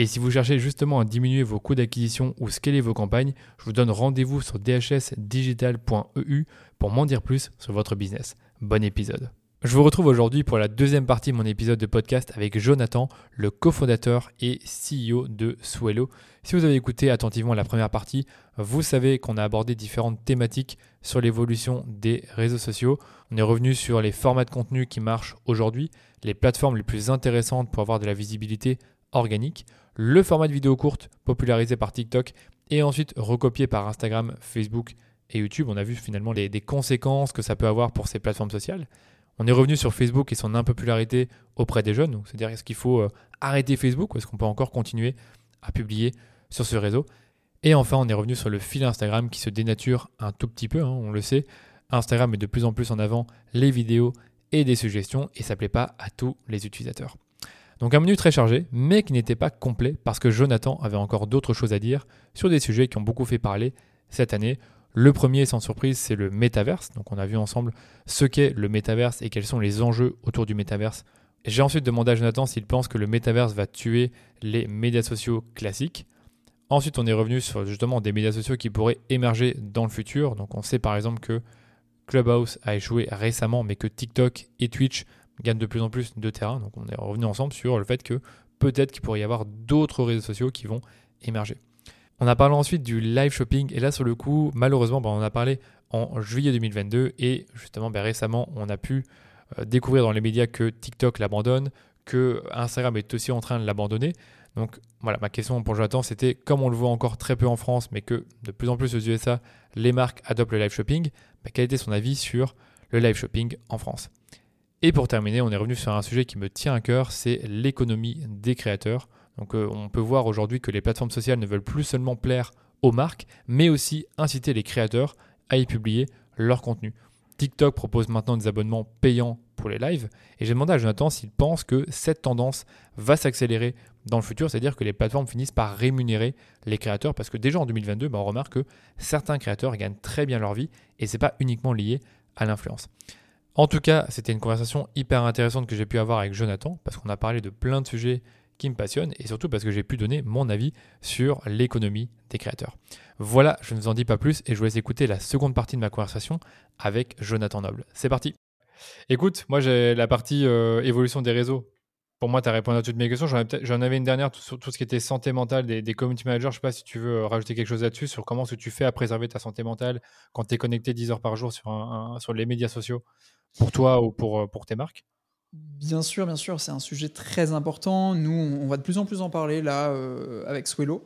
Et si vous cherchez justement à diminuer vos coûts d'acquisition ou scaler vos campagnes, je vous donne rendez-vous sur dhsdigital.eu pour m'en dire plus sur votre business. Bon épisode. Je vous retrouve aujourd'hui pour la deuxième partie de mon épisode de podcast avec Jonathan, le cofondateur et CEO de Swello. Si vous avez écouté attentivement la première partie, vous savez qu'on a abordé différentes thématiques sur l'évolution des réseaux sociaux. On est revenu sur les formats de contenu qui marchent aujourd'hui, les plateformes les plus intéressantes pour avoir de la visibilité organique, le format de vidéo courte popularisé par TikTok et ensuite recopié par Instagram, Facebook et YouTube. On a vu finalement les, des conséquences que ça peut avoir pour ces plateformes sociales. On est revenu sur Facebook et son impopularité auprès des jeunes. C'est-à-dire, est-ce qu'il faut euh, arrêter Facebook ou est-ce qu'on peut encore continuer à publier sur ce réseau? Et enfin, on est revenu sur le fil Instagram qui se dénature un tout petit peu, hein, on le sait. Instagram met de plus en plus en avant les vidéos et des suggestions et ça ne plaît pas à tous les utilisateurs. Donc un menu très chargé, mais qui n'était pas complet parce que Jonathan avait encore d'autres choses à dire sur des sujets qui ont beaucoup fait parler cette année. Le premier, sans surprise, c'est le métaverse. Donc on a vu ensemble ce qu'est le métaverse et quels sont les enjeux autour du métaverse. J'ai ensuite demandé à Jonathan s'il pense que le métaverse va tuer les médias sociaux classiques. Ensuite, on est revenu sur justement des médias sociaux qui pourraient émerger dans le futur. Donc on sait par exemple que Clubhouse a échoué récemment, mais que TikTok et Twitch gagne de plus en plus de terrain. Donc on est revenu ensemble sur le fait que peut-être qu'il pourrait y avoir d'autres réseaux sociaux qui vont émerger. On a parlé ensuite du live shopping et là sur le coup, malheureusement, ben, on a parlé en juillet 2022 et justement ben, récemment, on a pu euh, découvrir dans les médias que TikTok l'abandonne, que Instagram est aussi en train de l'abandonner. Donc voilà, ma question pour Jonathan, c'était comme on le voit encore très peu en France, mais que de plus en plus aux USA, les marques adoptent le live shopping, ben, quel était son avis sur le live shopping en France? Et pour terminer, on est revenu sur un sujet qui me tient à cœur, c'est l'économie des créateurs. Donc euh, on peut voir aujourd'hui que les plateformes sociales ne veulent plus seulement plaire aux marques, mais aussi inciter les créateurs à y publier leur contenu. TikTok propose maintenant des abonnements payants pour les lives, et j'ai demandé à Jonathan s'il pense que cette tendance va s'accélérer dans le futur, c'est-à-dire que les plateformes finissent par rémunérer les créateurs, parce que déjà en 2022, bah, on remarque que certains créateurs gagnent très bien leur vie, et ce n'est pas uniquement lié à l'influence. En tout cas, c'était une conversation hyper intéressante que j'ai pu avoir avec Jonathan, parce qu'on a parlé de plein de sujets qui me passionnent, et surtout parce que j'ai pu donner mon avis sur l'économie des créateurs. Voilà, je ne vous en dis pas plus, et je vous laisse écouter la seconde partie de ma conversation avec Jonathan Noble. C'est parti Écoute, moi j'ai la partie euh, évolution des réseaux. Pour moi, tu as répondu à toutes mes questions. J'en avais une dernière sur tout ce qui était santé mentale des, community managers. Je ne sais pas si tu veux euh, rajouter quelque chose là-dessus, sur comment est-ce que tu fais à préserver ta santé mentale quand tu es connecté 10 heures par jour sur, les médias sociaux pour toi ou pour, euh, pour tes marques? Bien sûr, bien sûr, c'est un sujet très important. Nous, on va de plus en plus en parler là euh, avec Swello,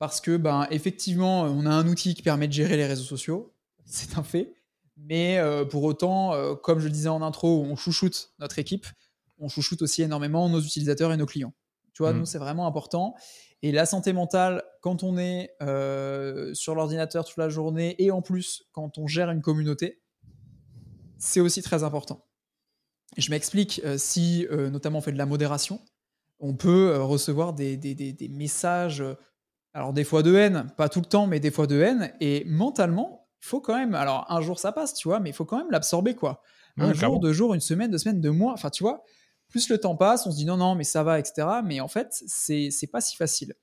parce que, ben, effectivement, on a un outil qui permet de gérer les réseaux sociaux, c'est un fait. Mais pour autant, comme je le disais en intro, on chouchoute notre équipe, on chouchoute aussi énormément nos utilisateurs et nos clients. Tu vois, mmh. nous, c'est vraiment important. Et la santé mentale, quand on est sur l'ordinateur toute la journée et en plus quand on gère une communauté, c'est aussi très important. Je m'explique, euh, si euh, notamment on fait de la modération, on peut euh, recevoir des, des, messages, alors des fois de haine, pas tout le temps, mais des fois de haine, et mentalement, il faut quand même, alors un jour ça passe, tu vois, mais il faut quand même l'absorber, quoi. Un jour, deux jours, une semaine, deux semaines, deux mois, enfin tu vois, plus le temps passe, on se dit non, non, mais ça va, etc. Mais en fait, c'est pas si facile.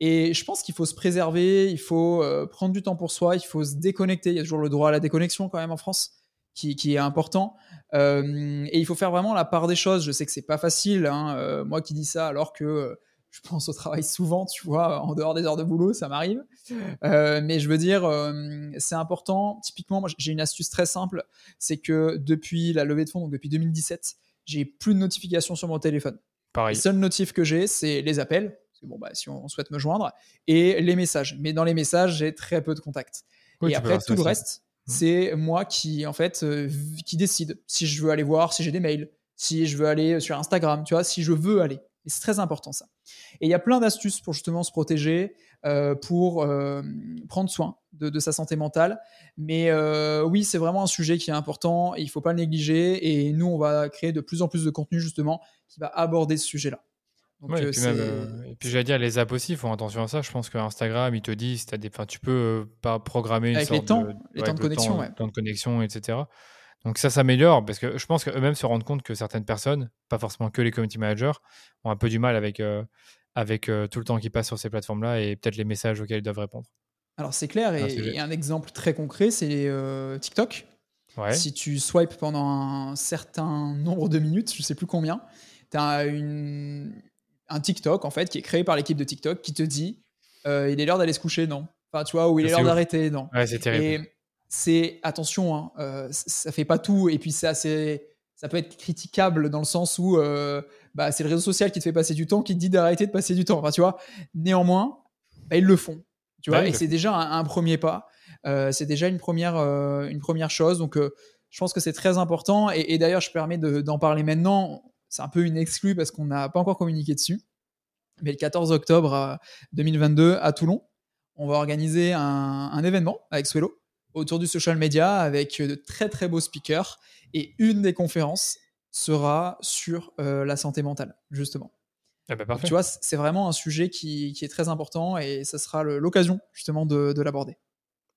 Et je pense qu'il faut se préserver, il faut prendre du temps pour soi, il faut se déconnecter. Il y a toujours le droit à la déconnexion quand même en France qui, est important. Euh, et il faut faire vraiment la part des choses. Je sais que c'est pas facile, hein, euh, moi qui dis ça, alors que je pense au travail souvent, tu vois, en dehors des heures de boulot, ça m'arrive. Euh, mais je veux dire, euh, c'est important. Typiquement, moi, j'ai une astuce très simple, c'est que depuis la levée de fonds, donc depuis 2017, j'ai plus de notifications sur mon téléphone. Pareil. Les seuls notifs que j'ai, c'est les appels, bon, bah, si on souhaite me joindre, et les messages. Mais dans les messages, j'ai très peu de contacts. et après, tout le reste, mmh. c'est moi qui, en fait, euh, qui décide si je veux aller voir, si j'ai des mails, si je veux aller sur Instagram, tu vois, si je veux aller. Et c'est très important ça. Et il y a plein d'astuces pour justement se protéger, euh, pour euh, prendre soin de, sa santé mentale. Mais euh, oui, c'est vraiment un sujet qui est important et il ne faut pas le négliger. Et nous, on va créer de plus en plus de contenu justement qui va aborder ce sujet-là. et, puis j'allais dire, les apps aussi font attention à ça. Je pense qu'Instagram, il te dit, si as des, tu peux pas programmer une Avec sorte les temps, de, les temps de connexion, ouais. temps de connexion, etc. Donc ça s'améliore parce que je pense qu'eux-mêmes se rendent compte que certaines personnes, pas forcément que les community managers, ont un peu du mal avec, euh, avec euh, tout le temps qui passe sur ces plateformes-là et peut-être les messages auxquels ils doivent répondre. Alors c'est clair, et, un exemple très concret, c'est euh, TikTok. Si tu swipes pendant un certain nombre de minutes, je sais plus combien, tu as une, un TikTok en fait qui est créé par l'équipe de TikTok qui te dit il est l'heure d'aller se coucher, non? Enfin, tu vois, ou il est l'heure d'arrêter, non? Ouais, c'est terrible. C'est attention, hein, euh, ça fait pas tout et puis c'est assez, ça peut être critiquable dans le sens où euh, bah, c'est le réseau social qui te fait passer du temps, qui te dit d'arrêter de passer du temps. Enfin, tu vois, néanmoins, bah, ils le font. Tu vois, et c'est déjà un, premier pas. Euh, c'est déjà une première, une première chose. Donc, je pense que c'est très important. Et, d'ailleurs, je permets d'en parler maintenant. C'est un peu une exclue parce qu'on n'a pas encore communiqué dessus. Mais le 14 octobre 2022 à Toulon, on va organiser un, un événement avec Swello autour du social media avec de très très beaux speakers. Et une des conférences sera sur euh, la santé mentale, justement. Ah bah, tu vois, c'est vraiment un sujet qui, qui, est très important et ça sera l'occasion justement de, de l'aborder.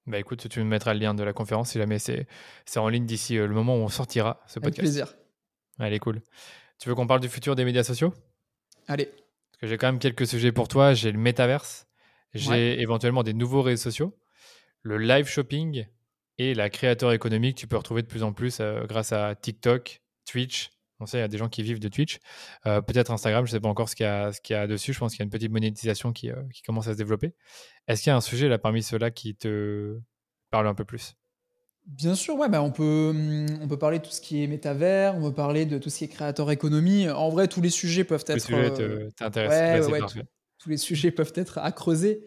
Bah écoute, tu me mettras le lien de la conférence si jamais c'est en ligne d'ici euh, le moment où on sortira ce podcast. Avec plaisir. Allez, cool. Tu veux qu'on parle du futur des médias sociaux? Allez. Parce que j'ai quand même quelques sujets pour toi. J'ai le métaverse, j'ai éventuellement des nouveaux réseaux sociaux le live shopping et la créateur économique, tu peux retrouver de plus en plus euh, grâce à TikTok, Twitch. On sait, il y a des gens qui vivent de Twitch. Euh, peut-être Instagram, je ne sais pas encore ce qu'il y, a, ce qu'il y a dessus. Je pense qu'il y a une petite monétisation qui, euh, qui commence à se développer. Est-ce qu'il y a un sujet là parmi ceux-là qui te parle un peu plus? Bien sûr, ouais, bah on, peut, on peut parler de tout ce qui est métavers, on peut parler de tout ce qui est créateur économie. En vrai, tous les sujets peuvent être. Les sujets t'intéressent. Ouais, tous les sujets peuvent être à creuser.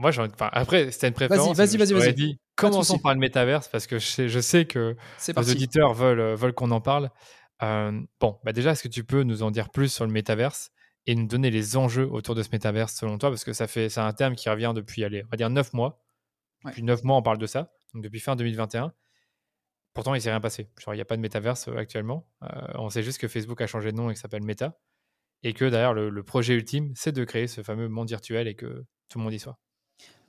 Moi, après, c'était une préférence. Vas-y, vas-y, vas-y. Commençons par le métaverse? Parce que je sais, je sais que les auditeurs veulent, euh, veulent qu'on en parle. Euh, bon, bah déjà, est-ce que tu peux nous en dire plus sur le métaverse et nous donner les enjeux autour de ce métaverse selon toi? Parce que ça fait, c'est un terme qui revient depuis, allez, on va dire 9 mois. Depuis 9 mois, on parle de ça. Donc depuis fin 2021. Pourtant, il s'est rien passé. il n'y a pas de métaverse euh, actuellement. on sait juste que Facebook a changé de nom et que s'appelle Meta. Et que d'ailleurs, le, le projet ultime, c'est de créer ce fameux monde virtuel et que tout le monde y soit.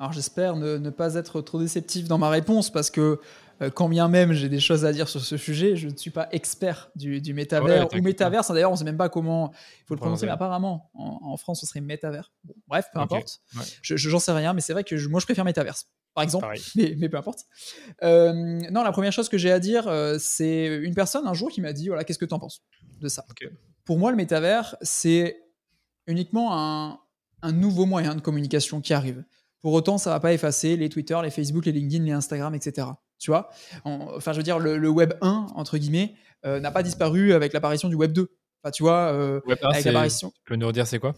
Alors j'espère ne, pas être trop déceptif dans ma réponse parce que euh, quand bien même j'ai des choses à dire sur ce sujet, je ne suis pas expert du, du métavers ou métaverse. D'ailleurs, on ne sait même pas comment il faut le prononcer, mais apparemment en, France, ce serait métavers. bref, peu importe. Je n'en sais rien, mais c'est vrai que moi je préfère métaverse, par exemple, mais, peu importe. Euh, non, la première chose que j'ai à dire, euh, c'est une personne un jour qui m'a dit voilà, qu'est-ce que tu en penses de ça? Pour moi, le métavers, c'est uniquement un, un nouveau moyen de communication qui arrive. Pour autant, ça va pas effacer les Twitter, les Facebook, les LinkedIn, les Instagram, etc. Tu vois? Enfin, je veux dire, le, Web 1, entre guillemets, euh, n'a pas disparu avec l'apparition du Web 2. Enfin, tu vois, euh, Web 1, avec l'apparition. Tu peux nous redire c'est quoi?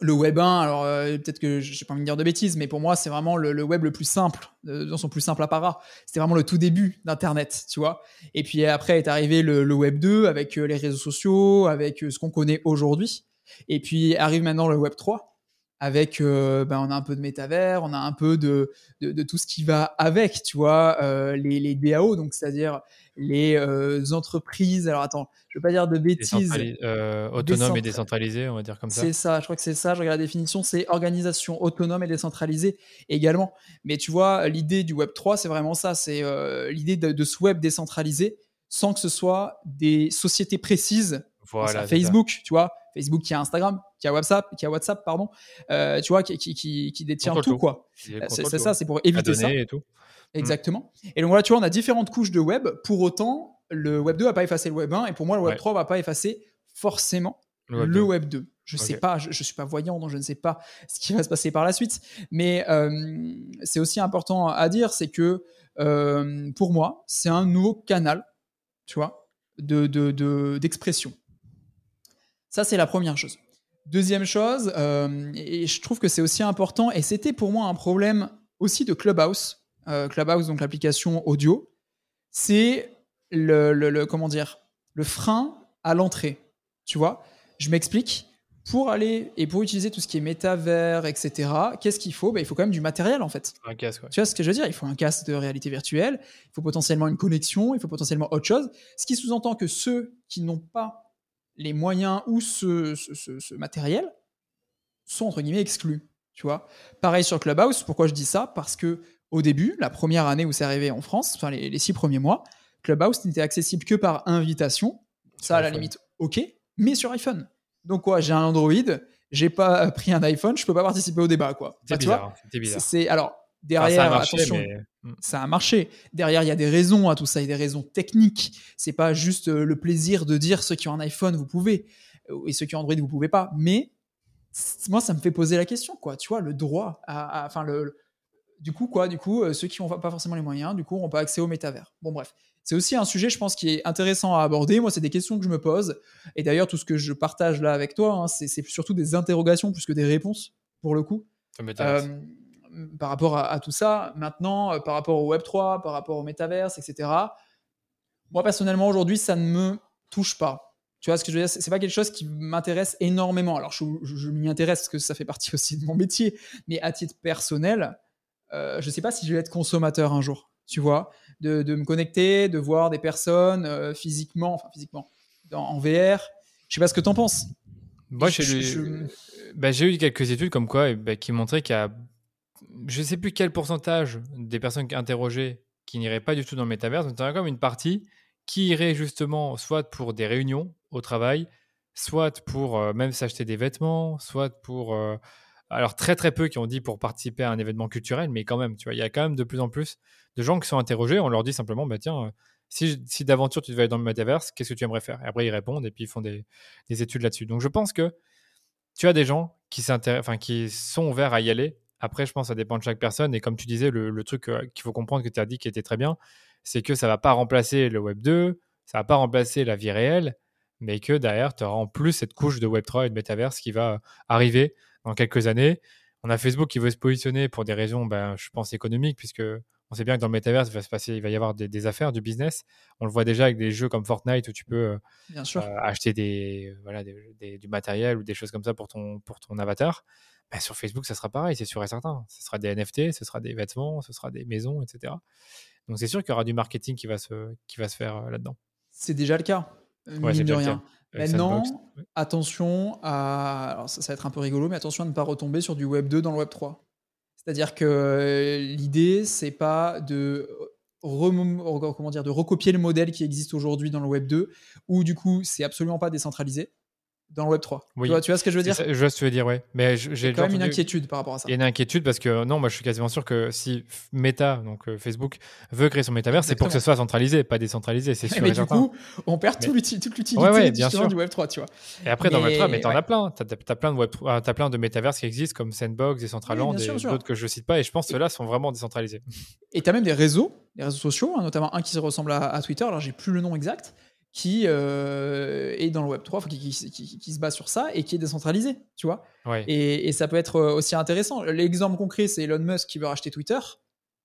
Le web 1, alors euh, peut-être que je n'ai pas envie de dire de bêtises, mais pour moi, c'est vraiment le, web le plus simple, dans son plus simple apparat. C'était vraiment le tout début d'Internet, tu vois? Et puis après est arrivé le, le web 2 avec les réseaux sociaux, avec ce qu'on connaît aujourd'hui. Et puis arrive maintenant le web 3, avec, euh, ben, on a un peu de métavers, on a un peu de, de, tout ce qui va avec, tu vois, euh, les, les, DAO, donc c'est-à-dire les euh, entreprises. Alors attends, je veux pas dire de bêtises. autonomes et décentralisées, on va dire comme ça. C'est ça, je crois que c'est ça. Je regarde la définition, c'est organisation autonome et décentralisée également. Mais tu vois, l'idée du Web 3, c'est vraiment ça, c'est l'idée de, de, ce web décentralisé sans que ce soit des sociétés précises. Voilà, Facebook, tu vois, Facebook qui a Instagram, qui a WhatsApp, qui a WhatsApp, pardon, euh, tu vois, qui, qui, qui, détient tout, quoi. C'est ça, c'est pour éviter ça. Et tout. Exactement. Et donc voilà, tu vois, on a différentes couches de web. Pour autant, le Web 2 va pas effacer le Web 1, et pour moi, le Web 3 va pas effacer forcément le Web, 2. Je ne sais pas, je ne suis pas voyant, donc je ne sais pas ce qui va se passer par la suite. Mais euh, c'est aussi important à dire, c'est que euh, pour moi, c'est un nouveau canal, tu vois, d'expression. De, de, Ça, c'est la première chose. Deuxième chose, euh, et je trouve que c'est aussi important, et c'était pour moi un problème aussi de Clubhouse, Clubhouse, donc l'application audio, c'est le, le, comment dire, le frein à l'entrée. Tu vois, je m'explique pour aller et pour utiliser tout ce qui est métavers, etc., qu'est-ce qu'il faut? Ben, Il faut quand même du matériel en fait. Un casque, Tu vois ce que je veux dire? Il faut un casque de réalité virtuelle, il faut potentiellement une connexion, il faut potentiellement autre chose. Ce qui sous-entend que ceux qui n'ont pas les moyens ou ce, ce, matériel sont entre guillemets exclus. Tu vois Pareil sur Clubhouse, pourquoi je dis ça? Parce que au début, la première année où c'est arrivé en France, enfin les, les six premiers mois, Clubhouse n'était accessible que par invitation. Ça, à la limite, ok, mais sur iPhone. Donc quoi, j'ai un Android, j'ai pas pris un iPhone, je peux pas participer au débat quoi. C'est bizarre. bizarre. C'est alors derrière, attention, hmm. ça a marché. Derrière, il y a des raisons à tout ça, il y a des raisons techniques. C'est pas juste euh, le plaisir de dire ceux qui ont un iPhone vous pouvez euh, et ceux qui ont Android vous pouvez pas. Mais moi, ça me fait poser la question quoi. Tu vois, le droit, à, enfin le, du coup quoi, du coup euh, ceux qui n'ont pas forcément les moyens, du coup, n'ont pas accès au métavers. Bon bref, c'est aussi un sujet, je pense, qui est intéressant à aborder. Moi, c'est des questions que je me pose. Et d'ailleurs, tout ce que je partage là avec toi, hein, c'est surtout des interrogations plus que des réponses, pour le coup. Euh, par rapport à, tout ça. Maintenant, euh, par rapport au Web3, par rapport au Metaverse, etc. Moi, personnellement, aujourd'hui, ça ne me touche pas. Tu vois ce que je veux dire? C'est pas quelque chose qui m'intéresse énormément. Alors, je, m'y intéresse parce que ça fait partie aussi de mon métier. Mais à titre personnel, euh, je ne sais pas si je vais être consommateur un jour. Tu vois? De, me connecter, de voir des personnes euh, physiquement, enfin physiquement, en VR. Je sais pas ce que tu en penses. Moi, bah, j'ai eu quelques études comme quoi bah, qui montraient qu'il y a, je sais plus quel pourcentage des personnes interrogées qui n'iraient pas du tout dans le métaverse, mais il y a comme une partie qui irait justement soit pour des réunions au travail, soit pour euh, même s'acheter des vêtements, soit pour euh, alors très très peu qui ont dit pour participer à un événement culturel, mais quand même, tu vois, il y a quand même de plus en plus de gens qui sont interrogés. On leur dit simplement, bah tiens, euh, si, d'aventure tu devais aller dans le metaverse, qu'est-ce que tu aimerais faire? Et après ils répondent et puis ils font des, études là-dessus. Donc je pense que tu as des gens qui, qui sont ouverts à y aller. Après, je pense que ça dépend de chaque personne. Et comme tu disais, le, truc euh, qu'il faut comprendre que tu as dit qui était très bien, c'est que ça va pas remplacer le Web 2, ça va pas remplacer la vie réelle, mais que derrière, tu auras en plus cette couche de Web 3 et de metaverse qui va arriver dans quelques années. On a Facebook qui veut se positionner pour des raisons, ben, je pense, économiques, puisque on sait bien que dans le metaverse, il va, se passer, il va y avoir des, affaires, du business. On le voit déjà avec des jeux comme Fortnite où tu peux bien sûr. Euh, acheter des, voilà, du matériel ou des choses comme ça pour ton, pour ton avatar. Ben, sur Facebook, ça sera pareil, c'est sûr et certain. Ce sera des NFT, ce sera des vêtements, ce sera des maisons, etc. Donc c'est sûr qu'il y aura du marketing qui va se, qui va se faire euh, là-dedans. C'est déjà le cas, ouais, mine de rien. Maintenant, attention à. Alors, ça, va être un peu rigolo, mais attention à ne pas retomber sur du Web 2 dans le Web 3. C'est-à-dire que euh, l'idée, c'est pas de. comment dire, de recopier le modèle qui existe aujourd'hui dans le Web 2, où du coup, c'est absolument pas décentralisé dans le Web 3. Tu, vois, tu, vois, ce que je veux dire Je vois ce que tu veux dire, ouais. Mais j'ai quand même une inquiétude par rapport à ça. Il y a une inquiétude parce que non, moi je suis quasiment sûr que si Meta, donc euh, Facebook, veut créer son métavers, c'est pour que ce soit centralisé, pas décentralisé, c'est sûr. Mais du coup, on perd toute l'utilité ouais, du Web 3, tu vois. Et après, dans le Web 3, mais t'en as plein. T'as as plein de Web as plein de métavers qui existent comme Sandbox, Decentraland et d'autres que je cite pas. Et je pense que ceux-là sont vraiment décentralisés. Et tu as même des réseaux, des réseaux sociaux, hein, notamment un qui se ressemble à, à Twitter. Alors j'ai plus le nom exact qui euh, est dans le Web 3, qui, se base sur ça et qui est décentralisé, tu vois. Et, ça peut être euh, aussi intéressant. L'exemple concret, c'est Elon Musk qui veut racheter Twitter.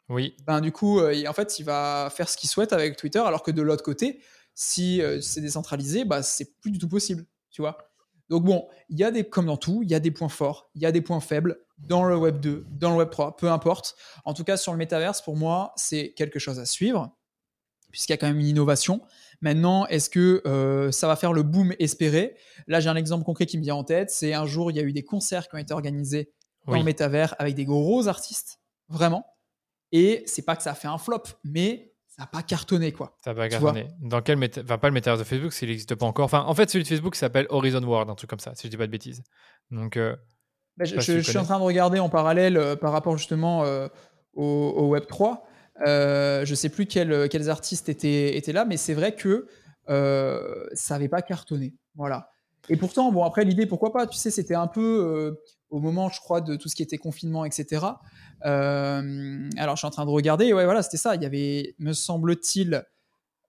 Oui. Ben, du coup, euh, en fait, il va faire ce qu'il souhaite avec Twitter, alors que de l'autre côté, si c'est décentralisé, bah, c'est plus du tout possible, tu vois. Donc bon, il y a des, comme dans tout, il y a des points forts, il y a des points faibles dans le Web 2, dans le Web 3, peu importe. En tout cas, sur le métaverse, pour moi, c'est quelque chose à suivre, puisqu'il y a quand même une innovation. Maintenant, est-ce que euh, ça va faire le boom espéré? Là, j'ai un exemple concret qui me vient en tête. C'est un jour, il y a eu des concerts qui ont été organisés dans le métavers avec des gros artistes, vraiment. Et c'est pas que ça a fait un flop, mais ça n'a pas cartonné, quoi. Ça n'a pas cartonné. Dans quel méta... Enfin, pas le métavers de Facebook, s'il n'existe pas encore. Enfin, en fait, celui de Facebook s'appelle Horizon World, un truc comme ça, si je dis pas de bêtises. Donc, euh, bah, je, suis en train de regarder en parallèle euh, par rapport justement au, au, Web 3. Euh, je sais plus quels artistes étaient, étaient là, mais c'est vrai que euh, ça n'avait pas cartonné. Voilà. Et pourtant, bon, après, l'idée, pourquoi pas Tu sais, c'était un peu au moment, je crois, de tout ce qui était confinement, etc. alors, je suis en train de regarder. Ouais, voilà, c'était ça. Il y avait, me semble-t-il,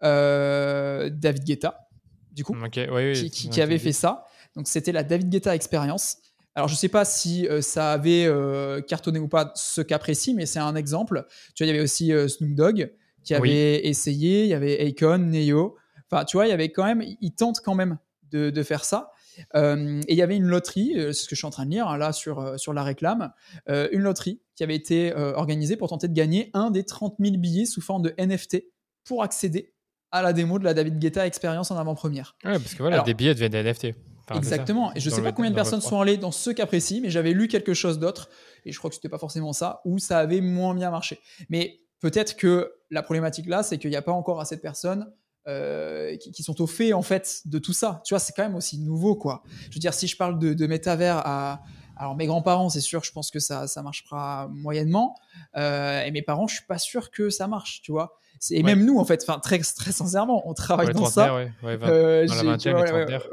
David Guetta, du coup, qui, avait fait ça. Donc, c'était la David Guetta Experience. Alors, je ne sais pas si euh, ça avait euh, cartonné ou pas ce cas précis, mais c'est un exemple. Tu vois, il y avait aussi euh, Snoop Dogg qui avait essayé, il y avait Akon, Neo. Enfin, tu vois, il y avait quand même, ils tentent quand même de, faire ça. et il y avait une loterie, c'est ce que je suis en train de lire hein, là sur, sur la réclame, une loterie qui avait été organisée pour tenter de gagner un des 30 000 billets sous forme de NFT pour accéder à la démo de la David Guetta Experience en avant-première. Ouais, parce que voilà, des billets deviennent des NFT. Exactement. Et je ne sais pas combien de personnes sont allées dans ce cas précis, mais j'avais lu quelque chose d'autre, et je crois que ce n'était pas forcément ça, où ça avait moins bien marché. Mais peut-être que la problématique là, c'est qu'il n'y a pas encore assez de personnes euh, qui, sont au fait en fait de tout ça. Tu vois, c'est quand même aussi nouveau, quoi. Je veux dire, si je parle de, de métavers à, alors mes grands-parents, c'est sûr, je pense que ça, ça marchera moyennement. Euh, et mes parents, je suis pas sûr que ça marche, tu vois. Et même nous, en fait, enfin très, très sincèrement, on travaille dans ça. Ouais, euh, dans la vingtaine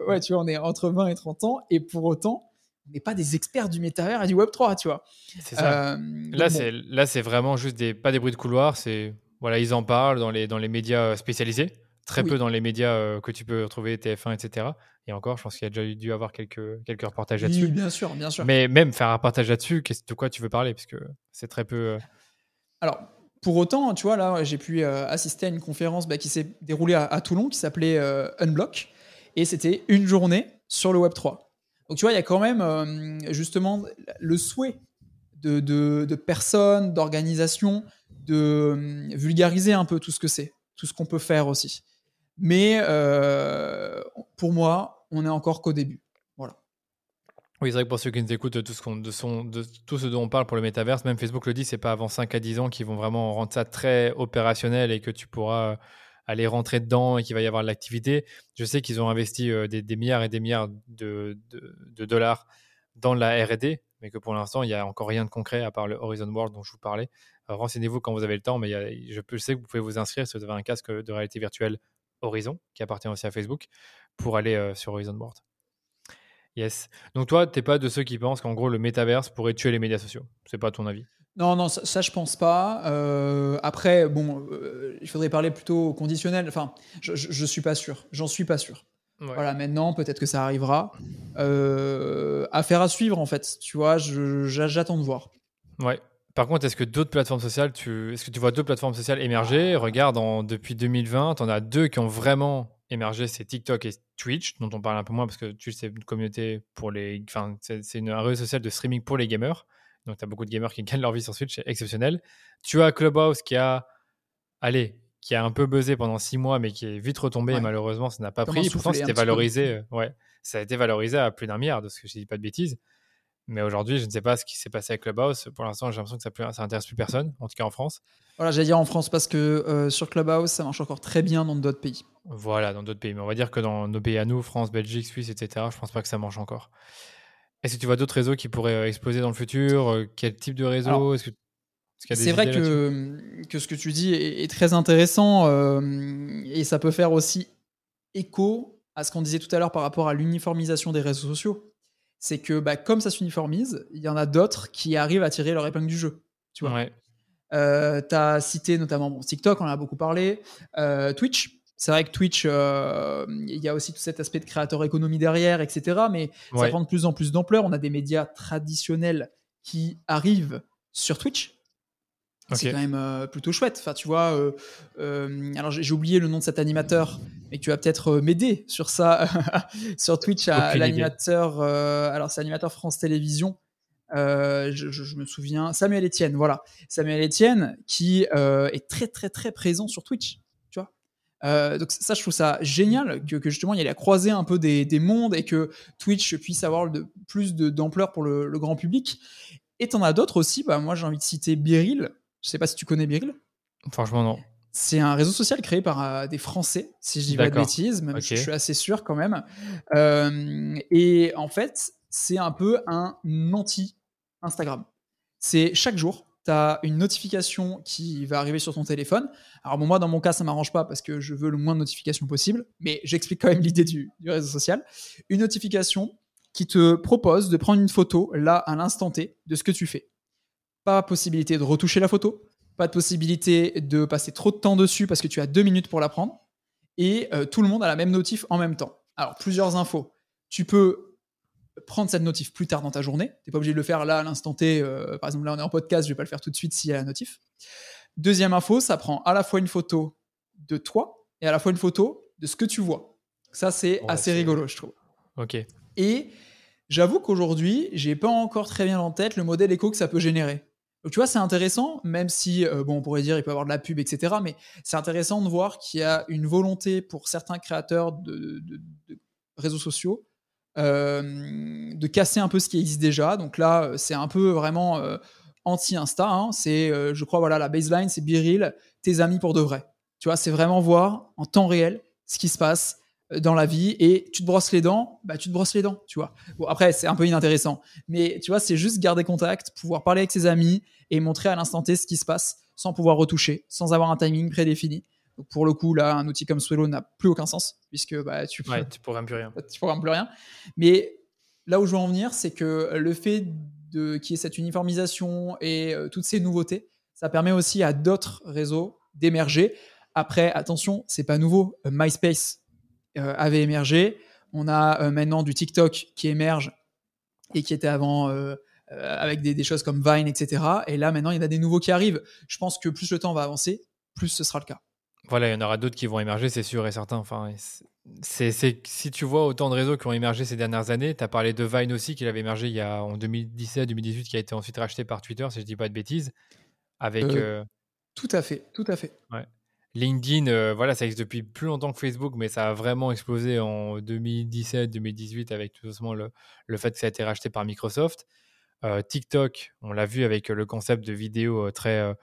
ouais, tu vois, on est entre 20 et 30 ans, et pour autant, on n'est pas des experts du métavers et du Web 3, tu vois. C'est ça. Euh, là, c'est là, c'est vraiment juste des pas des bruits de couloir. C'est voilà, ils en parlent dans les dans les médias spécialisés, très peu dans les médias que tu peux retrouver TF1, etc. Et encore, je pense qu'il y a déjà dû avoir quelques, quelques reportages là-dessus. Oui, bien sûr, bien sûr. Mais même faire un reportage là-dessus, de quoi tu veux parler? Parce que c'est très peu. Euh, Alors, pour autant, tu vois, là, j'ai pu euh, assister à une conférence bah, qui s'est déroulée à, Toulon, qui s'appelait euh, Unblock. Et c'était une journée sur le Web3. Donc, tu vois, il y a quand même, justement, le souhait de, de, personnes, d'organisations, de vulgariser un peu tout ce que c'est, tout ce qu'on peut faire aussi. Mais pour moi, on est encore qu'au début. Oui, c'est vrai pour ceux qui nous écoutent, tout ce, de, tout ce dont on parle pour le métaverse, même Facebook le dit, c'est pas avant 5 à 10 ans qu'ils vont vraiment rendre ça très opérationnel et que tu pourras euh, aller rentrer dedans et qu'il va y avoir de l'activité. Je sais qu'ils ont investi euh, des, milliards et des milliards de, dollars dans la R&D, mais que pour l'instant, il n'y a encore rien de concret à part le Horizon World dont je vous parlais. renseignez-vous quand vous avez le temps, mais je, sais que vous pouvez vous inscrire si vous avez un casque de réalité virtuelle Horizon, qui appartient aussi à Facebook, pour aller euh, sur Horizon Board. Yes. Donc toi, t'es pas de ceux qui pensent qu'en gros le métaverse pourrait tuer les médias sociaux. C'est pas ton avis? Non, non, ça, je pense pas. Euh, après, bon, euh, il faudrait parler plutôt au conditionnel. Enfin, je, je, suis pas sûr. J'en suis pas sûr. Voilà, maintenant, peut-être que ça arrivera. affaire à suivre, en fait. Tu vois, j'attends de voir. Ouais. Par contre, est-ce que d'autres plateformes sociales, tu... est-ce que tu vois d'autres plateformes sociales émerger? Regarde, en... depuis 2020, on a deux qui ont vraiment émergé, c'est TikTok et Twitch, dont on parle un peu moins parce que Twitch, c'est une communauté pour les. Enfin, c'est un réseau social de streaming pour les gamers. Donc, tu as beaucoup de gamers qui gagnent leur vie sur Twitch, c'est exceptionnel. Tu as Clubhouse qui a. Allez, qui a un peu buzzé pendant six mois, mais qui est vite retombé et malheureusement, ça n'a pas pris. Pourtant, c'était valorisé. Euh, ouais, ça a été valorisé à plus d'un milliard, de ce que je dis pas de bêtises. Mais aujourd'hui, je ne sais pas ce qui s'est passé avec Clubhouse. Pour l'instant, j'ai l'impression que ça, ça intéresse plus personne, en tout cas en France. Voilà, j'allais dire en France parce que euh, sur Clubhouse, ça marche encore très bien dans d'autres pays. Voilà, dans d'autres pays. Mais on va dire que dans nos pays à nous, France, Belgique, Suisse, etc., je pense pas que ça marche encore. Est-ce que tu vois d'autres réseaux qui pourraient euh, exploser dans le futur euh, Quel type de réseau? C'est vrai que, que ce que tu dis est, très intéressant et ça peut faire aussi écho à ce qu'on disait tout à l'heure par rapport à l'uniformisation des réseaux sociaux c'est que bah, comme ça s'uniformise, il y en a d'autres qui arrivent à tirer leur épingle du jeu. Tu vois. Euh, tu as cité notamment TikTok, on en a beaucoup parlé, euh, Twitch. C'est vrai que Twitch, euh, il y a aussi tout cet aspect de créateur économie derrière, etc. Mais ça prend de plus en plus d'ampleur. On a des médias traditionnels qui arrivent sur Twitch. C'est quand même euh, plutôt chouette. Enfin, tu vois, euh, alors j'ai oublié le nom de cet animateur, mais tu vas peut-être m'aider sur ça, sur Twitch, à l'animateur. alors, c'est l'animateur France Télévisions. Je, me souviens, Samuel Etienne, voilà. Samuel Etienne qui est très, très, très présent sur Twitch. Vois donc, ça, je trouve ça génial que, justement il y ait la croisée un peu des, mondes et que Twitch puisse avoir de, plus d'ampleur pour le, grand public. Et t'en as d'autres aussi, bah, moi j'ai envie de citer Biril, je sais pas si tu connais Biril. Franchement, non. C'est un réseau social créé par euh, des Français, si je dis pas de bêtises, même je suis assez sûr quand même. Euh, et en fait, c'est un peu un anti-Instagram. C'est chaque jour, tu as une notification qui va arriver sur ton téléphone. Alors moi, dans mon cas, ça m'arrange pas parce que je veux le moins de notifications possible, mais j'explique quand même l'idée du, réseau social. Une notification qui te propose de prendre une photo, là, à l'instant T, de ce que tu fais. Pas possibilité de retoucher la photo, pas de possibilité de passer trop de temps dessus parce que tu as deux minutes pour la prendre, et euh, tout le monde a la même notif en même temps. Alors, plusieurs infos. Tu peux prendre cette notif plus tard dans ta journée. Tu n'es pas obligé de le faire là à l'instant T. Euh, par exemple, là, on est en podcast, je vais pas le faire tout de suite s'il y a la notif. Deuxième info, ça prend à la fois une photo de toi et à la fois une photo de ce que tu vois. Ça, c'est assez rigolo, je trouve. Ok. Et j'avoue qu'aujourd'hui, j'ai pas encore très bien en tête le modèle éco que ça peut générer. Donc, tu vois, c'est intéressant, même si, euh, bon, on pourrait dire il peut y avoir de la pub, etc. Mais c'est intéressant de voir qu'il y a une volonté pour certains créateurs de réseaux sociaux de casser un peu ce qui existe déjà. Donc là, c'est un peu vraiment euh, anti-Insta. Hein. C'est, euh, je crois, voilà, la baseline, c'est Biril, tes amis pour de vrai. Tu vois, c'est vraiment voir en temps réel ce qui se passe dans la vie et tu te brosses les dents, bah tu te brosses les dents, tu vois. Bon après c'est un peu inintéressant, mais tu vois c'est juste garder contact, pouvoir parler avec ses amis et montrer à l'instant T ce qui se passe sans pouvoir retoucher, sans avoir un timing prédéfini. Donc pour le coup, là, un outil comme Swello n'a plus aucun sens, puisque bah, tu programmes plus rien. Tu programmes plus rien. Mais là où je veux en venir, c'est que le fait qu'il y ait cette uniformisation et euh, toutes ces nouveautés, ça permet aussi à d'autres réseaux d'émerger. Après, attention, c'est pas nouveau. Euh, MySpace euh, avait émergé. On a maintenant du TikTok qui émerge et qui était avant avec des, des, choses comme Vine, etc. Et là, maintenant, il y en a des nouveaux qui arrivent. Je pense que plus le temps va avancer, plus ce sera le cas. Voilà, il y en aura d'autres qui vont émerger, c'est sûr et certain. Enfin, c'est, si tu vois autant de réseaux qui ont émergé ces dernières années, tu as parlé de Vine aussi, qui avait émergé il y a, en 2017-2018, qui a été ensuite racheté par Twitter, si je dis pas de bêtises. Avec, euh, euh, Tout à fait, tout à fait. Ouais. LinkedIn, euh, voilà, ça existe depuis plus longtemps que Facebook, mais ça a vraiment explosé en 2017-2018 avec tout doucement le, le, fait que ça a été racheté par Microsoft. TikTok, on l'a vu avec le concept de vidéo très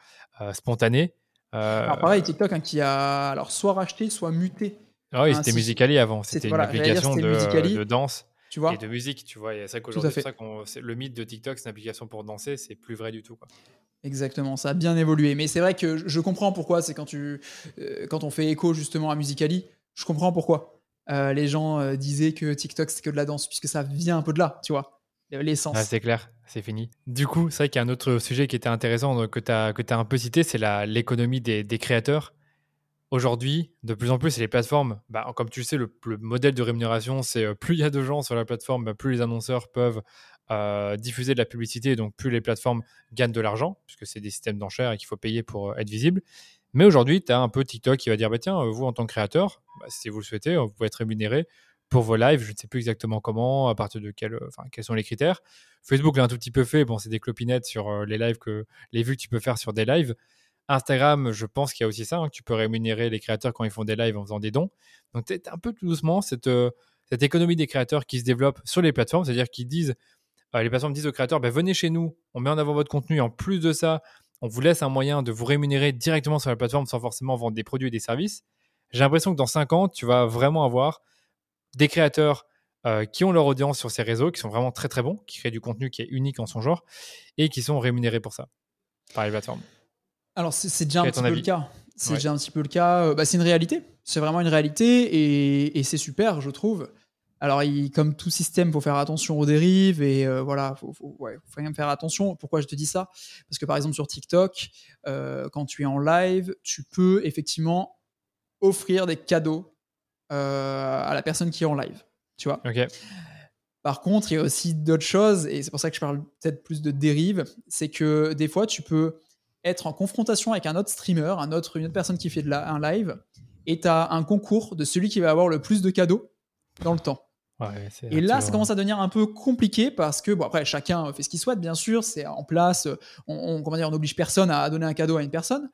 spontané. Euh, alors pareil, TikTok hein, qui a alors soit racheté, soit muté. Ah oui, c'était Musicali avant. C'était une application de, danse tu vois et de musique, tu vois. Et c'est qu'aujourd'hui, le mythe de TikTok, c'est une application pour danser, c'est plus vrai du tout. Quoi. Exactement, ça a bien évolué. Mais c'est vrai que je comprends pourquoi. C'est quand, tu, euh, quand on fait écho justement à Musicali, je comprends pourquoi. Euh, les gens disaient que TikTok, c'est que de la danse, puisque ça vient un peu de là, tu vois l'essence. c'est clair, c'est fini. Du coup, c'est vrai qu'il y a un autre sujet qui était intéressant que tu as, un peu cité, c'est l'économie des, créateurs. Aujourd'hui, de plus en plus, les plateformes. Bah, comme tu le sais, le, modèle de rémunération, c'est euh, plus il y a de gens sur la plateforme, bah, plus les annonceurs peuvent euh, diffuser de la publicité, donc plus les plateformes gagnent de l'argent, puisque c'est des systèmes d'enchères et qu'il faut payer pour euh, être visible. Mais aujourd'hui, tu as un peu TikTok qui va dire bah, tiens, vous en tant que créateur, si vous le souhaitez, vous pouvez être rémunéré pour vos lives. Je ne sais plus exactement comment, à partir de quel, enfin, quels sont les critères. Facebook l'a un tout petit peu fait. Bon, c'est des clopinettes sur euh, les lives que les vues que tu peux faire sur des lives. Instagram, je pense qu'il y a aussi ça, hein, que tu peux rémunérer les créateurs quand ils font des lives en faisant des dons. Donc, c'est un peu tout doucement cette, euh, cette économie des créateurs qui se développe sur les plateformes, c'est-à-dire qu'ils disent, euh, les plateformes disent aux créateurs, ben, venez chez nous, on met en avant votre contenu. En plus de ça, on vous laisse un moyen de vous rémunérer directement sur la plateforme sans forcément vendre des produits et des services. J'ai l'impression que dans 5 ans, tu vas vraiment avoir des créateurs euh, qui ont leur audience sur ces réseaux, qui sont vraiment très très bons, qui créent du contenu qui est unique en son genre et qui sont rémunérés pour ça par les plateformes. Alors c'est déjà un petit peu le cas. C'est déjà un petit peu le cas. C'est une réalité. C'est vraiment une réalité et, c'est super, je trouve. Alors, comme tout système, il faut faire attention aux dérives et euh, voilà, faut, faut, faut, quand même faire attention. Pourquoi je te dis ça? Parce que par exemple sur TikTok, euh, quand tu es en live, tu peux effectivement offrir des cadeaux euh, à la personne qui est en live. Tu vois Par contre, il y a aussi d'autres choses, et c'est pour ça que je parle peut-être plus de dérive, c'est que des fois, tu peux être en confrontation avec un autre streamer, un autre, une autre personne qui fait de la, un live, et tu as un concours de celui qui va avoir le plus de cadeaux dans le temps. et là, ça commence à devenir un peu compliqué parce que, bon, après, chacun fait ce qu'il souhaite, bien sûr, c'est en place, on, on n'oblige personne à donner un cadeau à une personne,